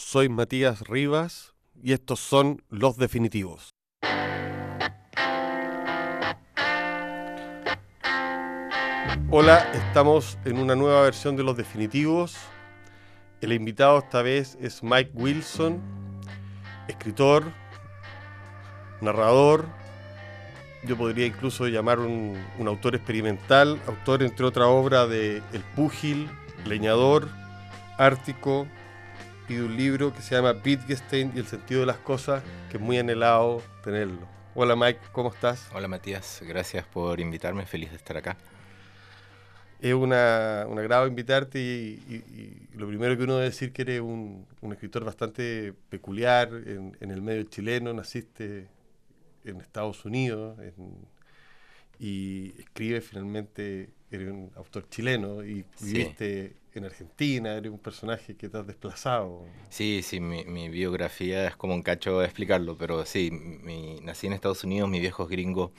soy Matías Rivas y estos son Los Definitivos. Hola, estamos en una nueva versión de Los Definitivos. El invitado esta vez es Mike Wilson, escritor, narrador, yo podría incluso llamar un, autor experimental, autor entre otra obra de El Púgil, Leñador, Ártico y de un libro que se llama Wittgenstein y el sentido de las cosas, que es muy anhelado tenerlo. Hola Mike, ¿cómo estás? Hola Matías, gracias por invitarme, feliz de estar acá. Es una, un agrado invitarte y, y- y lo primero que uno debe decir que eres un, un escritor bastante peculiar en, en el medio chileno, naciste en Estados Unidos en- y escribes finalmente, eres un autor chileno y Sí. viviste en Argentina, eres un personaje que te has desplazado. Sí, sí, mi, mi biografía es como un cacho de explicarlo, pero sí, mi- nací en Estados Unidos, mi viejo es gringo,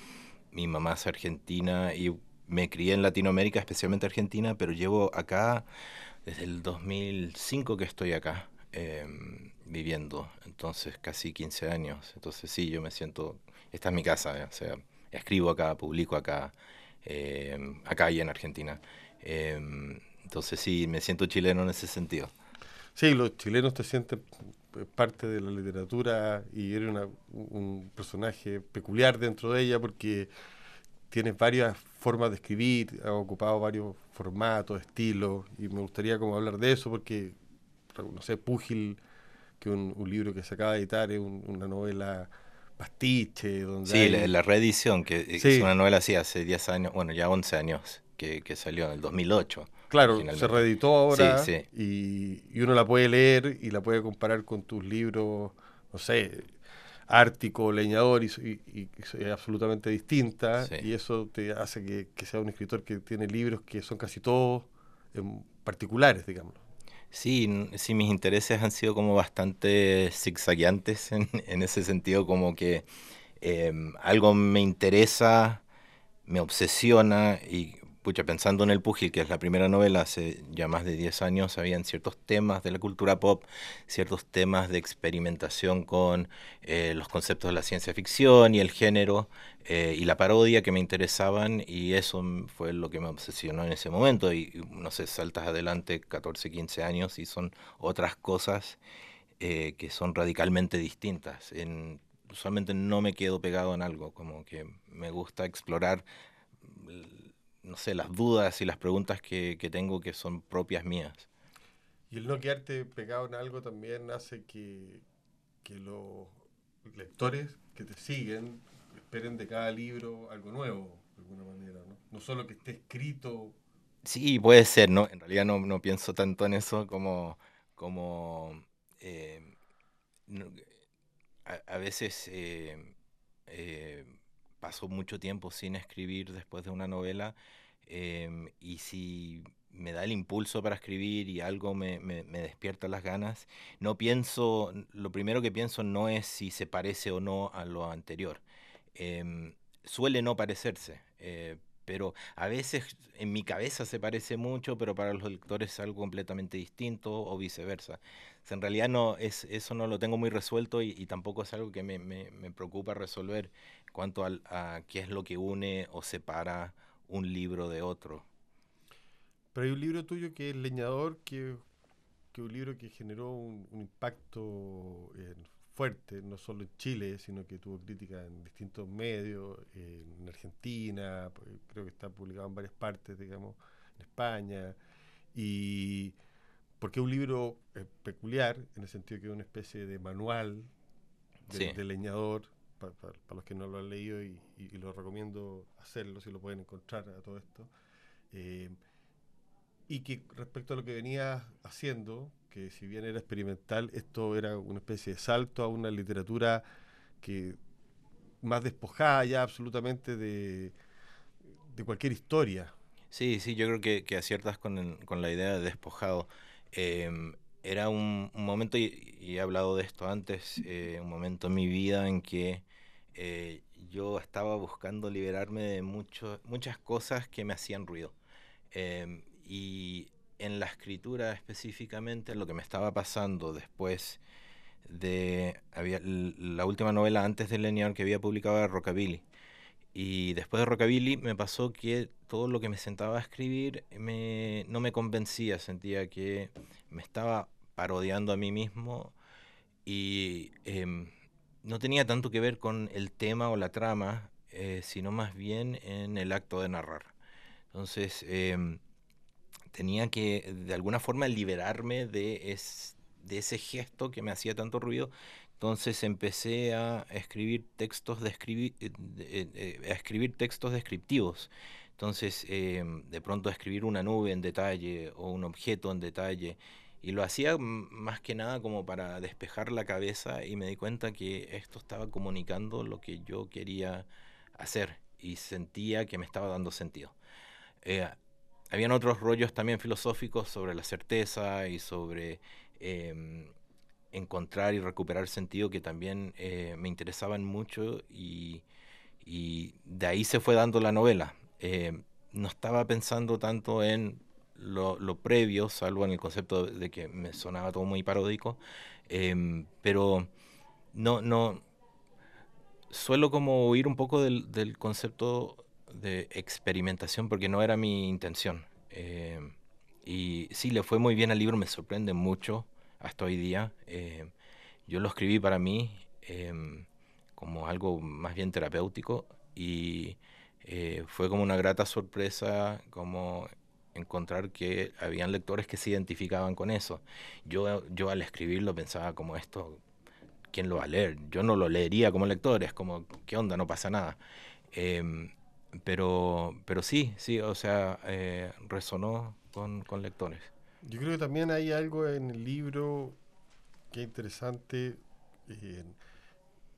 mi mamá es argentina y me crié en Latinoamérica, especialmente Argentina, pero llevo acá desde el 2005 que estoy acá em, viviendo, entonces casi 15 años. Entonces sí, yo me siento, esta es mi casa, eh, o sea, escribo acá, publico acá, em, acá y en Argentina. Em, entonces sí, me siento chileno en ese sentido. Sí, los chilenos te sienten eh, parte de la literatura y eres una- un personaje peculiar dentro de ella porque tienes varias formas de escribir, has ocupado varios formatos, estilos, y me gustaría como hablar de eso porque, no sé, Púgil, que un, un libro que se acaba de editar, es un- una novela pastiche, donde Sí, hay- la, la reedición, que es Sí. una novela así hace 10 años, bueno, ya 11 años, que, que salió en el 2008. Claro, se reeditó ahora Sí, sí. Y, y uno la puede leer y la puede comparar con tus libros, no sé, Ártico, Leñador, y, y- y es absolutamente distinta. Y eso te hace que, que sea un escritor que tiene libros que son casi todos em, particulares, digamos. Sí, sí, mis intereses han sido como bastante zigzagueantes en, en ese sentido, como que em, algo me interesa, me obsesiona y, pucha, pensando en El Púgil, que es la primera novela hace ya más de 10 años, habían ciertos temas de la cultura pop, ciertos temas de experimentación con eh, los conceptos de la ciencia ficción y el género eh, y la parodia que me interesaban y eso fue lo que me obsesionó en ese momento y no sé, saltas adelante 14, 15 años y son otras cosas eh, que son radicalmente distintas. En, usualmente no me quedo pegado en algo, como que me gusta explorar, no sé, las dudas y las preguntas que, que tengo que son propias mías. Y el no quedarte pegado en algo también hace que, que los lectores que te siguen esperen de cada libro algo nuevo, de alguna manera. No, no solo que esté escrito Sí, puede ser, ¿no? En realidad no, no pienso tanto en eso como, como eh, a veces eh, eh, paso mucho tiempo sin escribir después de una novela em, y si me da el impulso para escribir y algo me, despierta las ganas, no pienso, lo primero que pienso no es si se parece o no a lo anterior. Em, suele no parecerse, eh, pero a veces en mi cabeza se parece mucho, pero para los lectores es algo completamente distinto o viceversa. En realidad no, es, eso no lo tengo muy resuelto y, tampoco es algo que me, me- me preocupa resolver en cuanto al- a qué es lo que une o separa un libro de otro. Pero hay un libro tuyo que es Leñador, que que un libro que generó un, un impacto eh, fuerte, no solo en Chile, sino que tuvo crítica en distintos medios, eh, en Argentina, pues, creo que está publicado en varias partes, digamos, en España. Y porque es un libro eh, peculiar, en el sentido que es una especie de manual de, Sí. de leñador, para los que no lo han leído, y, y- y lo recomiendo hacerlo, si lo pueden encontrar a todo esto. Eh, y que respecto a lo que venía haciendo, que si bien era experimental, esto era una especie de salto a una literatura que más despojada ya absolutamente de, de cualquier historia. Sí, sí, yo creo que, que aciertas con, el- con la idea de despojado. Em, era un, un momento, y, y he hablado de esto antes, eh, un momento en mi vida en que eh, yo estaba buscando liberarme de mucho- muchas cosas que me hacían ruido. Em, y en la escritura específicamente, lo que me estaba pasando después de la última novela antes de Leñador que había publicado era Rockabilly. Y después de Rockabilly me pasó que todo lo que me sentaba a escribir me, no me convencía, sentía que me estaba parodiando a mí mismo y em, no tenía tanto que ver con el tema o la trama, eh, sino más bien en el acto de narrar. Entonces, em, tenía que de alguna forma liberarme de, ese gesto que me hacía tanto ruido. Entonces empecé a escribir textos, escribir, eh, eh, a escribir textos descriptivos. Entonces, de pronto escribir una nube en detalle o un objeto en detalle. Y lo hacía más que nada como para despejar la cabeza y me di cuenta que esto estaba comunicando lo que yo quería hacer y sentía que me estaba dando sentido. Eh, habían otros rollos también filosóficos sobre la certeza y sobre em, encontrar y recuperar sentido que también eh, me interesaban mucho y, de ahí se fue dando la novela. Eh, no estaba pensando tanto en lo, previo, salvo en el concepto de que me sonaba todo muy paródico, em, pero no, no, suelo como huir un poco del concepto de experimentación porque no era mi intención. Eh, y sí, le fue muy bien al libro, me sorprende mucho hasta hoy día. Eh, yo lo escribí para mí em, como algo más bien terapéutico y eh, fue como una grata sorpresa como encontrar que habían lectores que se identificaban con eso. Yo, yo al escribirlo pensaba como esto, ¿quién lo va a leer? Yo no lo leería como lector, es como, ¿qué onda? No pasa nada. Em, pero, pero sí, sí, o sea, eh, resonó con, lectores. Yo creo que también hay algo en el libro que es interesante, eh,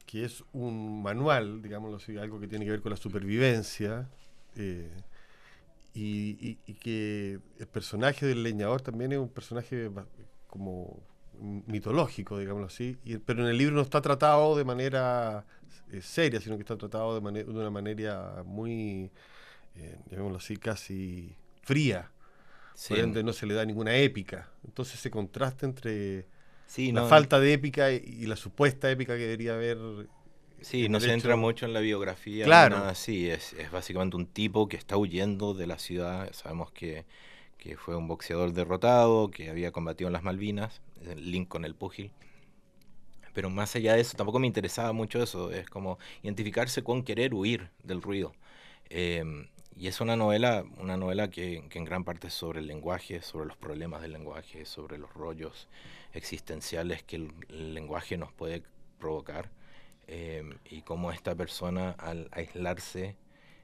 que es un manual, digámoslo así, algo que tiene que ver con la supervivencia, eh, y, que el personaje del leñador también es un personaje como mitológico, digámoslo así, pero en el libro no está tratado de manera eh, seria, sino que está tratado de, de una manera muy, eh, llamémoslo así, casi fría. Por ende no se le da ninguna épica. Entonces ese contraste entre la falta de épica y, la supuesta épica que debería haber. Sí, no se entra mucho en la biografía. Claro. Nada así. Es, es básicamente un tipo que está huyendo de la ciudad. Sabemos que que fue un boxeador derrotado, que había combatido en las Malvinas, Lincoln el púgil. Pero más allá de eso, tampoco me interesaba mucho eso, es como identificarse con querer huir del ruido. Em, y es una novela, una novela que, en gran parte es sobre el lenguaje, sobre los problemas del lenguaje, sobre los rollos existenciales que el, lenguaje nos puede provocar. Em, y cómo esta persona al aislarse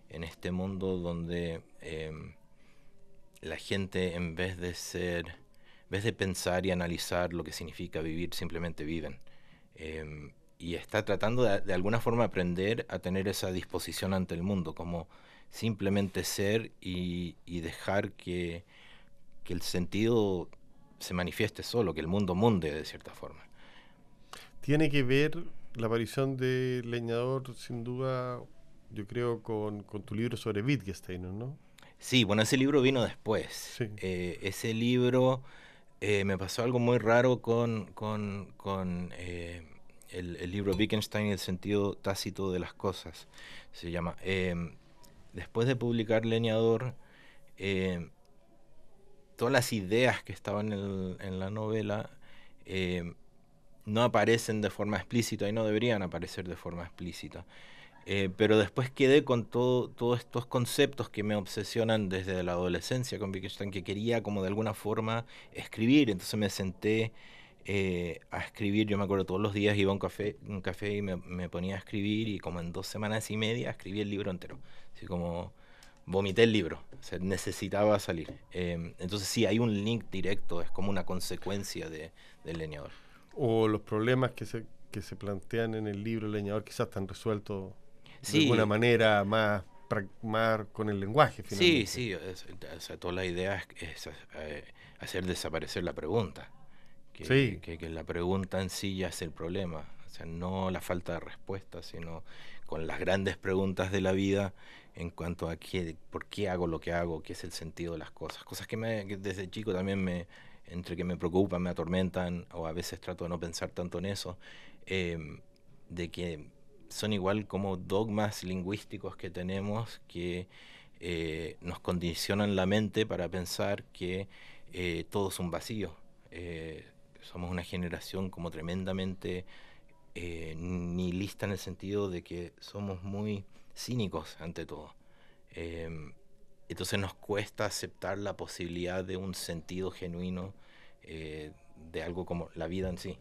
en este mundo donde em, la gente en vez de ser, en vez de pensar y analizar lo que significa vivir, simplemente viven. Em, y está tratando de, alguna forma aprender a tener esa disposición ante el mundo, como simplemente ser y, dejar que, que, el sentido se manifieste solo, que el mundo munde de cierta forma. Tiene que ver la aparición de Leñador, sin duda, yo creo, con, con tu libro sobre Wittgenstein, ¿no? Sí, bueno, ese libro vino después. Eh, ese libro eh, me pasó algo muy raro con, con, con eh, el, libro Wittgenstein y el sentido tácito de las cosas, se llama. Em, después de publicar Leñador, todas las ideas que estaban en, la novela no aparecen de forma explícita y no deberían aparecer de forma explícita. Eh, pero después quedé con todo, todos estos conceptos que me obsesionan desde la adolescencia con Wittgenstein, que quería como de alguna forma escribir. Entonces me senté eh, a escribir, yo me acuerdo todos los días iba a un café, un café y me, ponía a escribir y como en dos semanas y media escribí el libro entero. Así como vomité el libro, o necesitaba salir. Em, entonces sí, hay un link directo, es como una consecuencia de, del leñador. O los problemas que se, que se plantean en el libro El leñador quizás están resueltos de alguna manera más, más con el lenguaje. Finalmente. Sí, sí, toda la idea es, eh, hacer desaparecer la pregunta. Que, que, la pregunta en sí ya es el problema. O sea, no la falta de respuesta, sino con las grandes preguntas de la vida, en cuanto a qué, por qué hago lo que hago, qué es el sentido de las cosas. Cosas que, me, desde chico también me, entre que me preocupan, me atormentan, o a veces trato de no pensar tanto en eso, em, de que son igual como dogmas lingüísticos que tenemos que eh, nos condicionan la mente para pensar que eh, todo es un vacío. Eh, somos una generación como tremendamente nihilista en el sentido de que somos muy cínicos ante todo. Em, entonces nos cuesta aceptar la posibilidad de un sentido genuino de algo como la vida en sí.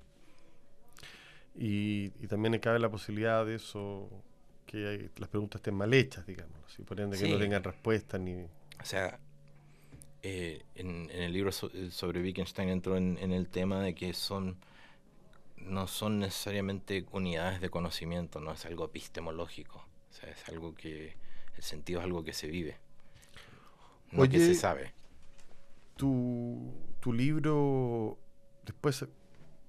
Y, también cabe la posibilidad de eso, que las preguntas estén mal hechas, digamos, así, por ende que no tengan respuesta ni... O sea, eh, en, el libro eh, sobre Wittgenstein entró en, el tema de que son no son necesariamente unidades de conocimiento, no es algo epistemológico, o sea, es algo que el sentido es algo que se vive, no que se sabe. Tu, tu libro después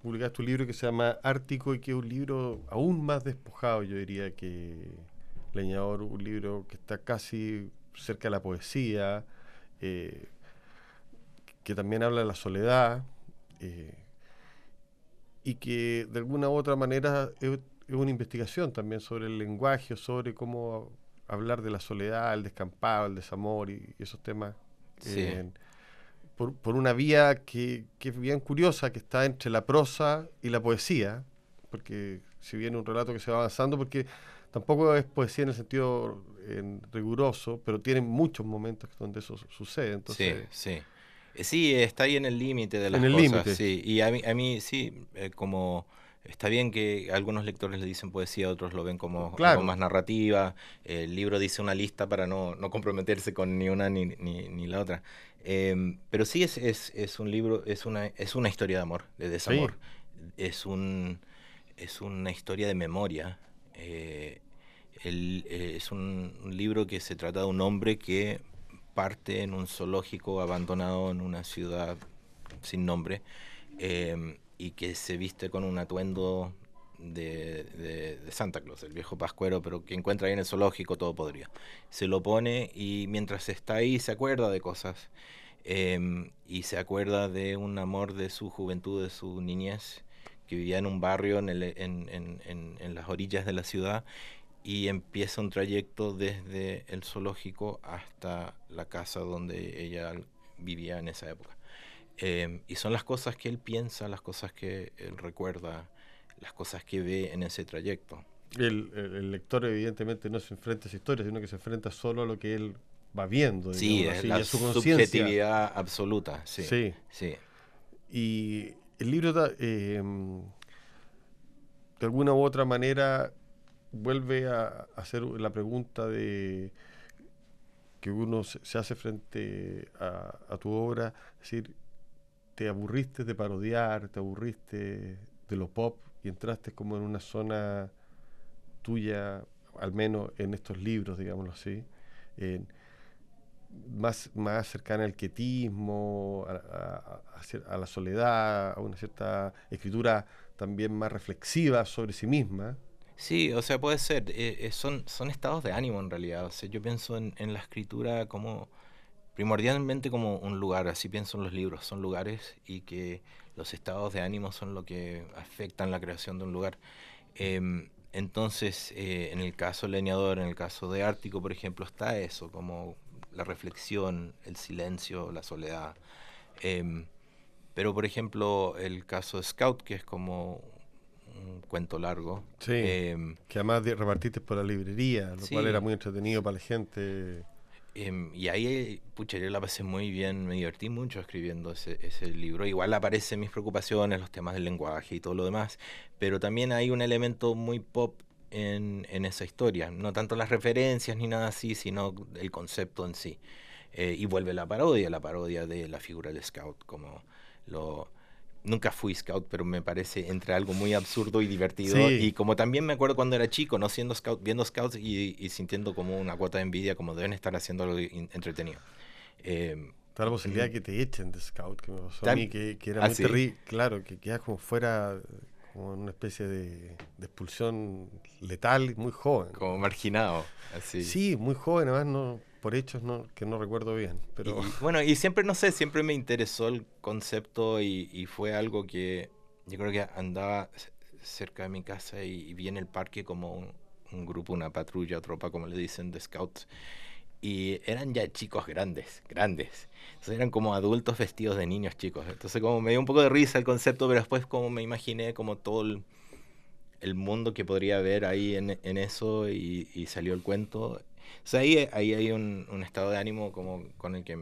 publicaste tu libro que se llama Ártico y que es un libro aún más despojado, yo diría que Leñador, un libro que está casi cerca de la poesía, eh, que también habla de la soledad eh, y que de alguna u otra manera es, una investigación también sobre el lenguaje, sobre cómo hablar de la soledad, el descampado, el desamor y, esos temas. Eh, por, una vía que, es bien curiosa, que está entre la prosa y la poesía, porque si bien un relato que se va avanzando, porque tampoco es poesía en el sentido riguroso, pero tiene muchos momentos donde eso sucede. Entonces, sí, sí. Eh, sí, está ahí en el límite de las en el cosas. Sí, y a mí, a mí sí, eh, como está bien que algunos lectores le dicen poesía, otros lo ven como algo más narrativa. El libro dice una lista para no, no comprometerse con ni una ni, ni, ni la otra. Em, pero sí es, es, es, un libro, es una, es una historia de amor, de desamor. Es, un, es una historia de memoria. Eh, eh, es un, libro que se trata de un hombre que parte en un zoológico abandonado en una ciudad sin nombre em, y que se viste con un atuendo de, de, Santa Claus, el viejo pascuero, pero que encuentra ahí en el zoológico, todo podría. Se lo pone y mientras está ahí se acuerda de cosas. Em, y se acuerda de un amor de su juventud, de su niñez, que vivía en un barrio en, el, en, en, en las orillas de la ciudad y empieza un trayecto desde el zoológico hasta la casa donde ella vivía en esa época. Em, y son las cosas que él piensa, las cosas que él recuerda, las cosas que ve en ese trayecto. El, lector evidentemente no se enfrenta a esa historia, sino que se enfrenta solo a lo que él va viendo. Sí, es la su subjetividad absoluta. Sí, sí, Y el libro eh, de alguna u otra manera vuelve a hacer la pregunta de que uno se, hace frente a, a, tu obra, es decir, te aburriste de parodiar, te aburriste de lo pop, y entraste como en una zona tuya, al menos en estos libros, digámoslo así, más, más cercana al quietismo, a, la soledad, a una cierta escritura también más reflexiva sobre sí misma. Sí, o sea, puede ser. Eh, eh, son, son estados de ánimo en realidad. O sea, yo pienso en, en, la escritura como primordialmente como un lugar, así pienso en los libros, son lugares y que los estados de ánimo son lo que afectan la creación de un lugar. Em, entonces, eh, en el caso leñador, en el caso de Ártico, por ejemplo, está eso, como la reflexión, el silencio, la soledad. Em, pero, por ejemplo, el caso de Scout, que es como un cuento largo. Sí, em, que además repartiste por la librería, lo cual era muy entretenido para la gente. Em, y ahí, pucha, la pasé muy bien, me divertí mucho escribiendo ese, ese, libro. Igual aparecen mis preocupaciones, los temas del lenguaje y todo lo demás, pero también hay un elemento muy pop en, en esa historia. No tanto las referencias ni nada así, sino el concepto en sí. Eh, y vuelve la parodia, la parodia de la figura del scout, como lo nunca fui scout, pero me parece entre algo muy absurdo y divertido. Y como también me acuerdo cuando era chico, no siendo scout, viendo scouts y, sintiendo como una cuota de envidia, como deben estar haciendo algo entretenido. Eh, Está la posibilidad de que te echen de scout, que me pasó a mí, que, era ah, muy terrible. Claro, que quedas como fuera, como en una especie de, expulsión letal, muy joven. Como marginado, así. Sí, muy joven, además no, por hechos no, que no recuerdo bien. Pero... bueno, y siempre, no sé, siempre me interesó el concepto y, fue algo que yo creo que andaba cerca de mi casa y, vi en el parque como un, un grupo, una patrulla, tropa, como le dicen, de scouts y eran ya chicos grandes, grandes. Entonces eran como adultos vestidos de niños chicos. Entonces como me dio un poco de risa el concepto, pero después como me imaginé como todo el, mundo que podría haber ahí en, en eso y, salió el cuento. O sea, ahí, ahí hay un, un, estado de ánimo como con el que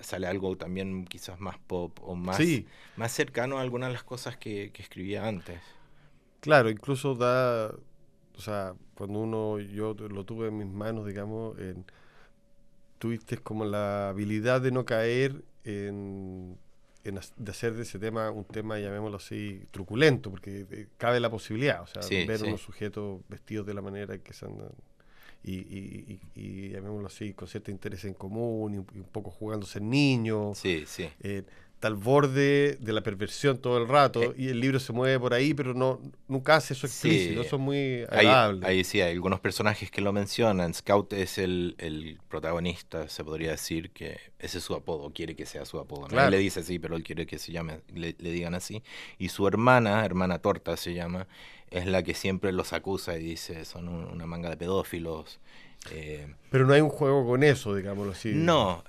sale algo también quizás más pop o más, más cercano a algunas de las cosas que, que escribía antes. Claro, incluso da, o sea, cuando uno, yo lo tuve en mis manos, digamos, en, tuviste como la habilidad de no caer en, de hacer de ese tema un tema, llamémoslo así, truculento, porque eh, cabe la posibilidad, o sea, ver unos sujetos vestidos de la manera que se andan y, y, y, llamémoslo así, con cierto interés en común y, un poco jugándose en niños. Sí, sí. Eh, al borde de la perversión todo el rato eh. y el libro se mueve por ahí, pero no nunca hace eso explícito, eso es muy agradable. Ahí, sí, hay algunos personajes que lo mencionan. Scout es el, el, protagonista, se podría decir que ese es su apodo, quiere que sea su apodo. Nadie le dice así, pero él quiere que se llame, le, le digan así. Y su hermana, hermana Torta se llama, es la que siempre los acusa y dice, son una manga de pedófilos. Eh, pero no hay un juego con eso, digámoslo así. No.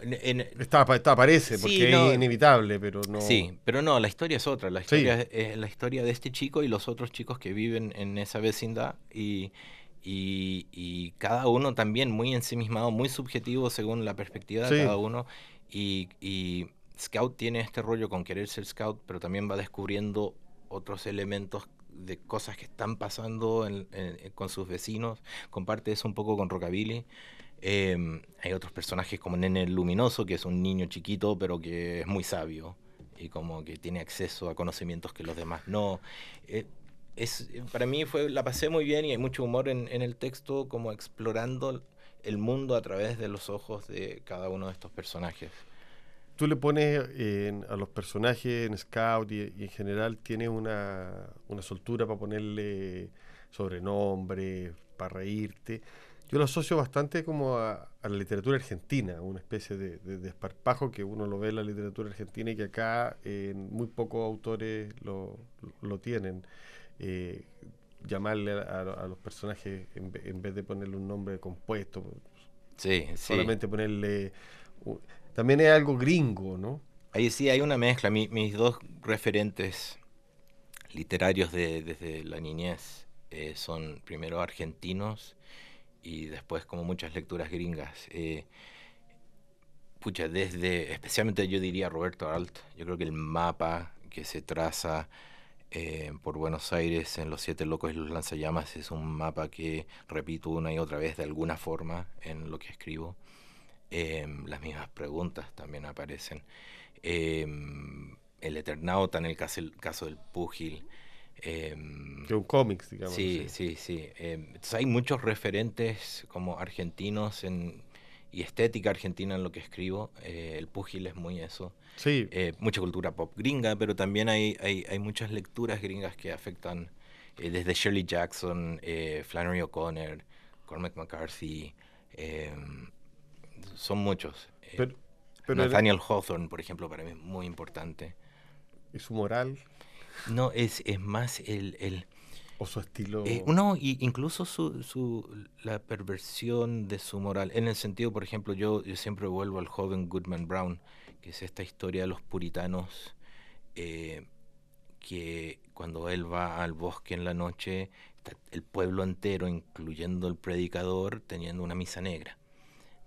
está, aparece, porque es inevitable, pero no... Sí, pero no, la historia es otra. La historia es la historia de este chico y los otros chicos que viven en esa vecindad y, y, cada uno también muy ensimismado, muy subjetivo según la perspectiva de cada uno. Y, y Scout tiene este rollo con querer ser Scout, pero también va descubriendo otros elementos de cosas que están pasando con sus vecinos. Comparte eso un poco con Rockabilly. Em, hay otros personajes como Nene Luminoso, que es un niño chiquito, pero que es muy sabio y como que tiene acceso a conocimientos que los demás no. Eh, es, para mí fue, la pasé muy bien y hay mucho humor en, en el texto, como explorando el mundo a través de los ojos de cada uno de estos personajes tú le pones a los personajes en Scout y, en general tienes una, soltura para ponerle sobrenombre, para reírte. Yo lo asocio bastante como a, la literatura argentina, una especie de, desparpajo que uno lo ve en la literatura argentina y que acá muy pocos autores lo, tienen. Eh, llamarle a, los personajes en, vez de ponerle un nombre compuesto, sí, solamente ponerle también es algo gringo, ¿no? Ahí sí hay una mezcla. mis dos referentes literarios de, desde la niñez eh, son primero argentinos y después como muchas lecturas gringas. Eh, pucha, desde, especialmente yo diría Roberto Alt, yo creo que el mapa que se traza eh, por Buenos Aires en Los Siete Locos y los Lanzallamas es un mapa que repito una y otra vez de alguna forma en lo que escribo. Em, las mismas preguntas también aparecen. Em, el Eternauta en el caso, el caso del Púgil. Em, que un cómics, digamos. Sí, sí, sí. entonces hay muchos referentes como argentinos en, y estética argentina en lo que escribo. Eh, el Púgil es muy eso. Sí. Eh, mucha cultura pop gringa, pero también hay, hay, hay muchas lecturas gringas que afectan eh, desde Shirley Jackson, Flannery O'Connor, Cormac McCarthy son muchos. Eh, Nathaniel Hawthorne, por ejemplo, para mí es muy importante. ¿Y su moral? No, es, es más el, el o su estilo. Eh, no, y incluso su, su, la perversión de su moral. En el sentido, por ejemplo, yo, yo siempre vuelvo al joven Goodman Brown, que es esta historia de los puritanos, eh, que cuando él va al bosque en la noche, el pueblo entero, incluyendo el predicador, teniendo una misa negra.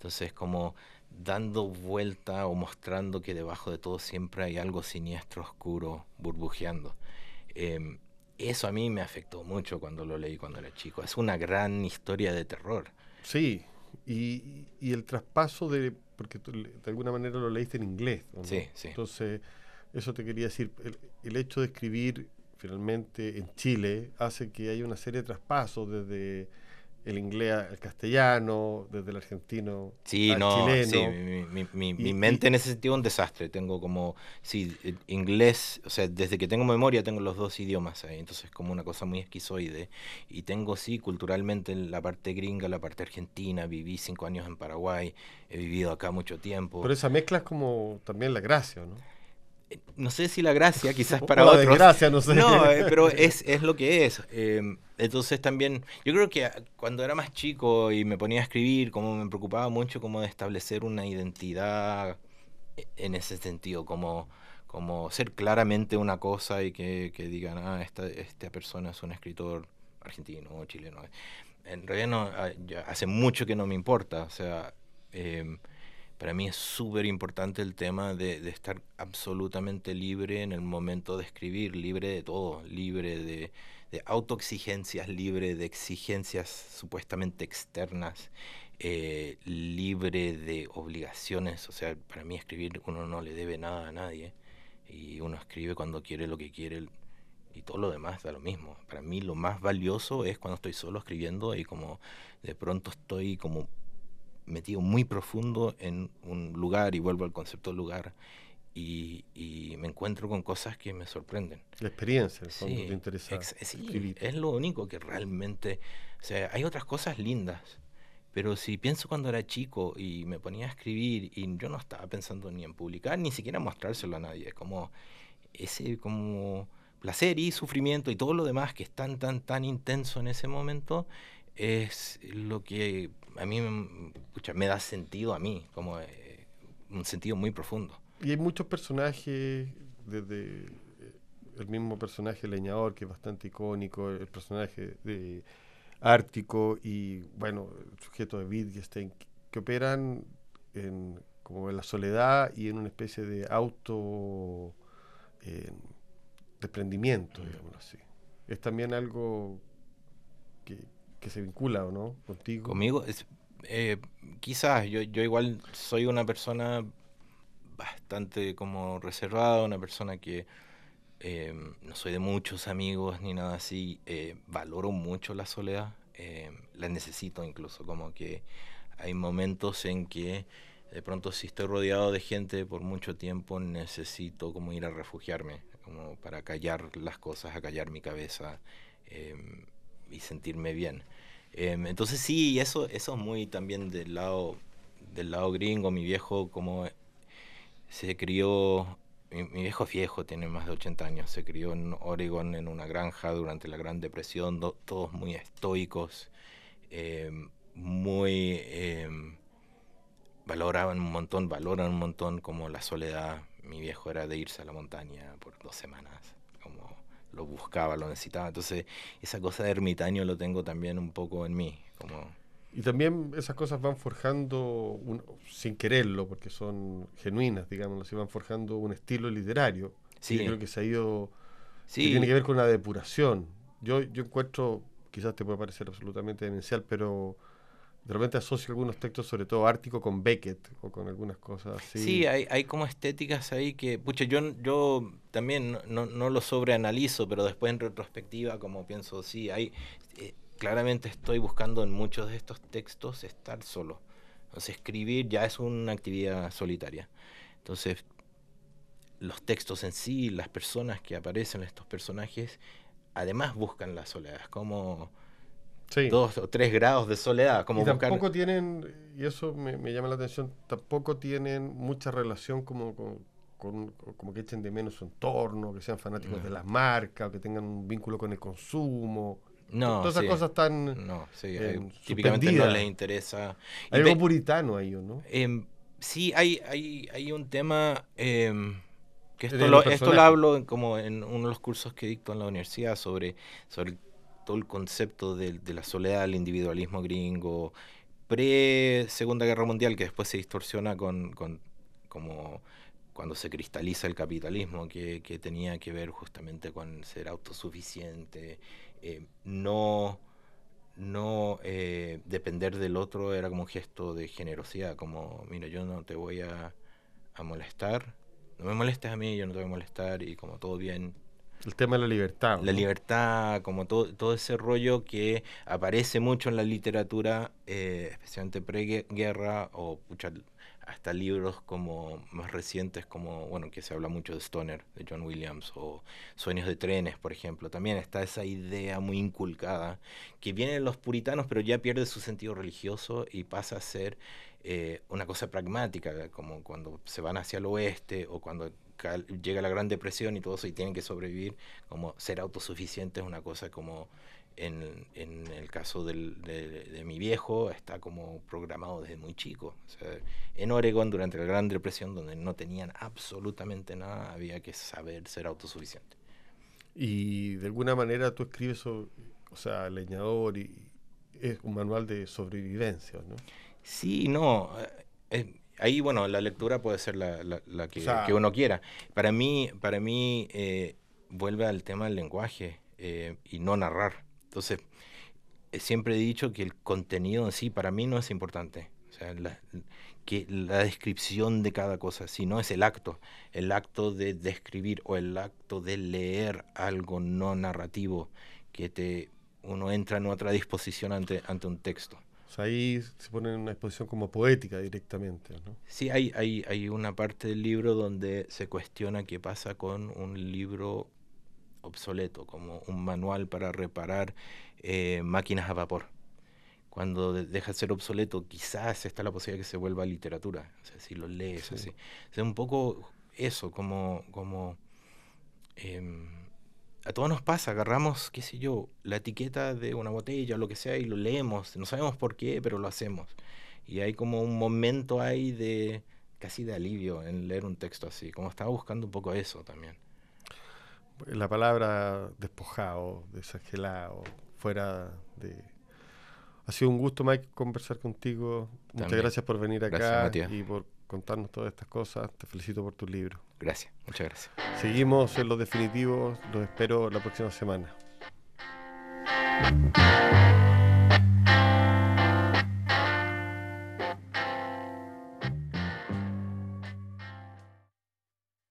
Entonces, como dando vuelta o mostrando que debajo de todo siempre hay algo siniestro, oscuro, burbujeando. Em, eso a mí me afectó mucho cuando lo leí cuando era chico. Es una gran historia de terror. Sí, y, el traspaso de, porque de alguna manera lo leíste en inglés. Sí, sí. Entonces, eso te quería decir, el, hecho de escribir finalmente en Chile hace que haya una serie de traspasos desde el inglés al castellano, desde el argentino sí, al no, chileno. Sí, mi, mi, Y- mi mente en ese sentido es un desastre. Tengo como, sí, inglés, o sea, desde que tengo memoria tengo los dos idiomas ahí, entonces es como una cosa muy esquizoide. Y tengo, sí, culturalmente la parte gringa, la parte argentina, viví cinco años en Paraguay, he vivido acá mucho tiempo. Pero esa mezcla es como también la gracia, ¿no? No sé si la gracia, quizás O para la otros. no sé. No, eh, pero es, es lo que es. Eh, entonces también, yo creo que cuando era más chico y me ponía a escribir, como me preocupaba mucho como de establecer una identidad e- en ese sentido, como, como ser claramente una cosa y que, que digan, ah, esta, esta persona es un escritor argentino o chileno. En realidad no, hace mucho que no me importa, o sea, em, para mí es súper importante el tema de, estar absolutamente libre en el momento de escribir, libre de todo, libre de, de autoexigencias, libre de exigencias supuestamente externas, eh, libre de obligaciones. O sea, para mí escribir uno no le debe nada a nadie y uno escribe cuando quiere lo que quiere y todo lo demás da lo mismo. Para mí lo más valioso es cuando estoy solo escribiendo y como de pronto estoy como metido muy profundo en un lugar y vuelvo al concepto lugar y, y me encuentro con cosas que me sorprenden. La experiencia, en el fondo, Sí, te interesa. ex- sí, es lo único que realmente, o sea, hay otras cosas lindas, pero si pienso cuando era chico y me ponía a escribir y yo no estaba pensando ni en publicar, ni siquiera mostrárselo a nadie, como ese como placer y sufrimiento y todo lo demás que es tan, tan, tan intenso en ese momento, es lo que a mí me, pucha, me da sentido a mí, como eh, un sentido muy profundo. Y hay muchos personajes, desde eh, el mismo personaje leñador, que es bastante icónico, el personaje de Ártico y, bueno, el sujeto de Wittgenstein, que operan en, como en la soledad y en una especie de auto eh, desprendimiento, digámoslo así. Es también algo que, que se vincula, ¿o no? Contigo. Conmigo, es, eh, quizás yo, yo igual soy una persona bastante como reservada, una persona que eh, no soy de muchos amigos ni nada así, eh, valoro mucho la soledad, eh, la necesito incluso, como que hay momentos en que de pronto si estoy rodeado de gente por mucho tiempo necesito como ir a refugiarme, como para callar las cosas, a callar mi cabeza eh, y sentirme bien. Em, entonces sí, eso, eso es muy también del lado, del lado gringo. Mi viejo como se crió, mi, viejo viejo, tiene más de 80 años, se crió en Oregon en una granja durante la Gran Depresión, do- todos muy estoicos, em, muy... em, valoraban un montón, valoran un montón como la soledad. Mi viejo era de irse a la montaña por dos semanas, como lo buscaba, lo necesitaba. Entonces, esa cosa de ermitaño lo tengo también un poco en mí, como Y también esas cosas van forjando, un- sin quererlo, porque son genuinas, digámoslo así, van forjando un estilo literario. Sí. Yo creo que se ha ido, que sí, tiene que ver con la depuración. Yo, yo encuentro, quizás te puede parecer absolutamente demencial, pero de repente asocio algunos textos, sobre todo Ártico, con Beckett o con algunas cosas así. Sí, hay, hay como estéticas ahí que, pucha, yo, yo también no, no, lo sobreanalizo, pero después en retrospectiva como pienso, sí, hay, eh, claramente estoy buscando en muchos de estos textos estar solo. Entonces escribir ya es una actividad solitaria. Entonces los textos en sí, las personas que aparecen, estos personajes, además buscan la soledad, es como Sí. dos o tres grados de soledad, como y buscar... tampoco tienen, y eso me, me llama la atención, tampoco tienen mucha relación como con, con- como que echen de menos su entorno, que sean fanáticos No. de las marcas, que tengan un vínculo con el consumo. No, Todas esas sí. cosas están... No, sí, eh, eh, típicamente no les interesa. Y Hay ve- algo puritano ahí, ¿o ¿no? em, sí, hay, hay, hay un tema em, que esto lo, esto lo hablo en- como en uno de los cursos que dicto en la universidad sobre, sobre todo el concepto de, de la soledad, el individualismo gringo, pre Segunda Guerra Mundial, que después se distorsiona con, con como cuando se cristaliza el capitalismo, que, que tenía que ver justamente con ser autosuficiente, eh, no, no eh, depender del otro era como un gesto de generosidad, como, mira, yo no te voy a, a molestar, no me molestes a mí, yo no te voy a molestar, y como todo bien. El tema de la libertad. La libertad, como todo, todo ese rollo que aparece mucho en la literatura, eh, especialmente preguerra o hasta libros como más recientes como, bueno, que se habla mucho de Stoner, de John Williams, o Sueños de trenes, por ejemplo. También está esa idea muy inculcada que viene de los puritanos, pero ya pierde su sentido religioso y pasa a ser eh, una cosa pragmática, como cuando se van hacia el oeste o cuando llega la Gran Depresión y todo eso y tienen que sobrevivir, como ser autosuficiente es una cosa como en, en el caso del, de, mi viejo está como programado desde muy chico. en Oregon durante la Gran Depresión, donde no tenían absolutamente nada, había que saber ser autosuficiente. Y de alguna manera tú escribes, o sea, leñador y es un manual de sobrevivencia, ¿no? Sí, no. Eh, ahí, bueno, la lectura puede ser la, la, que, que, uno quiera. Para mí, para mí eh, vuelve al tema del lenguaje eh, y no narrar. Entonces, eh, siempre he dicho que el contenido en sí para mí no es importante. O sea, la, que la descripción de cada cosa, sino es el acto, el acto de describir o el acto de leer algo no narrativo que te uno entra en otra disposición ante, ante un texto ahí se pone en una exposición como poética directamente. ¿no? Sí, hay, hay, hay una parte del libro donde se cuestiona qué pasa con un libro obsoleto, como un manual para reparar eh, máquinas a vapor. Cuando deja de ser obsoleto, quizás está la posibilidad que se vuelva literatura, o sea, si lo lees así. O sea, un poco eso, como, como em, a todos nos pasa, agarramos, qué sé yo, la etiqueta de una botella o lo que sea y lo leemos, no sabemos por qué, pero lo hacemos. Y hay como un momento ahí de casi de alivio en leer un texto así, como estaba buscando un poco eso también. La palabra despojado, desangelado, fuera de... Ha sido un gusto, Mike, conversar contigo. Muchas gracias por venir acá y por contarnos todas estas cosas. Te felicito por tu libro. Gracias, muchas gracias. Seguimos en los definitivos, los espero la próxima semana.